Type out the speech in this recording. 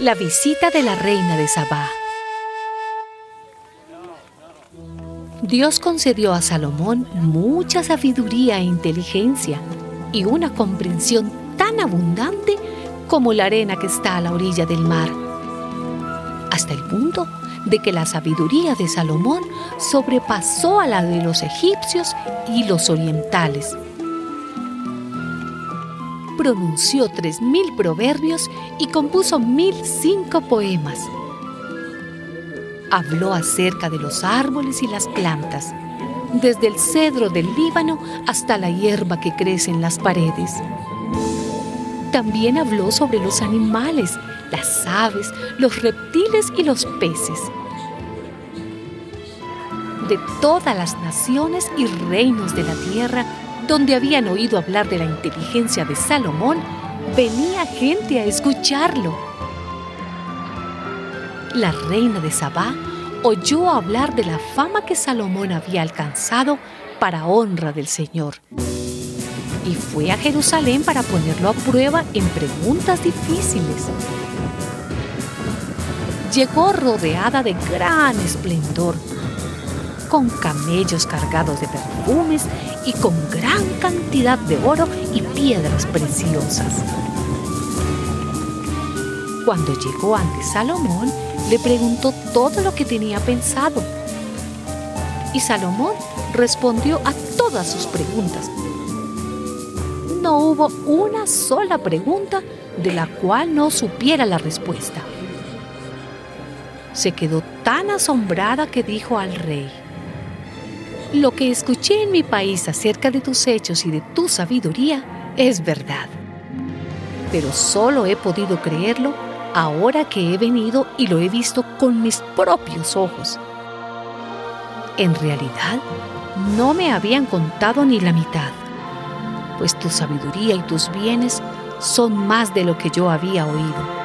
La visita de la reina de Sabá. Dios concedió a Salomón mucha sabiduría e inteligencia y una comprensión tan abundante como la arena que está a la orilla del mar, hasta el punto de que la sabiduría de Salomón sobrepasó a la de los egipcios y los orientales. Pronunció tres mil proverbios y compuso mil cinco poemas. Habló acerca de los árboles y las plantas, desde el cedro del Líbano hasta la hierba que crece en las paredes. También habló sobre los animales, las aves, los reptiles y los peces. De todas las naciones y reinos de la tierra donde habían oído hablar de la inteligencia de Salomón, venía gente a escucharlo. La reina de Sabá oyó hablar de la fama que Salomón había alcanzado para honra del Señor y fue a Jerusalén para ponerlo a prueba en preguntas difíciles. Llegó rodeada de gran esplendor, con camellos cargados de perfumes y con gran cantidad de oro y piedras preciosas. Cuando llegó ante Salomón, le preguntó todo lo que tenía pensado. Y Salomón respondió a todas sus preguntas no hubo una sola pregunta de la cual no supiera la respuesta. Se quedó tan asombrada que dijo al rey, Lo que escuché en mi país acerca de tus hechos y de tu sabiduría es verdad, pero solo he podido creerlo ahora que he venido y lo he visto con mis propios ojos. En realidad, no me habían contado ni la mitad pues tu sabiduría y tus bienes son más de lo que yo había oído.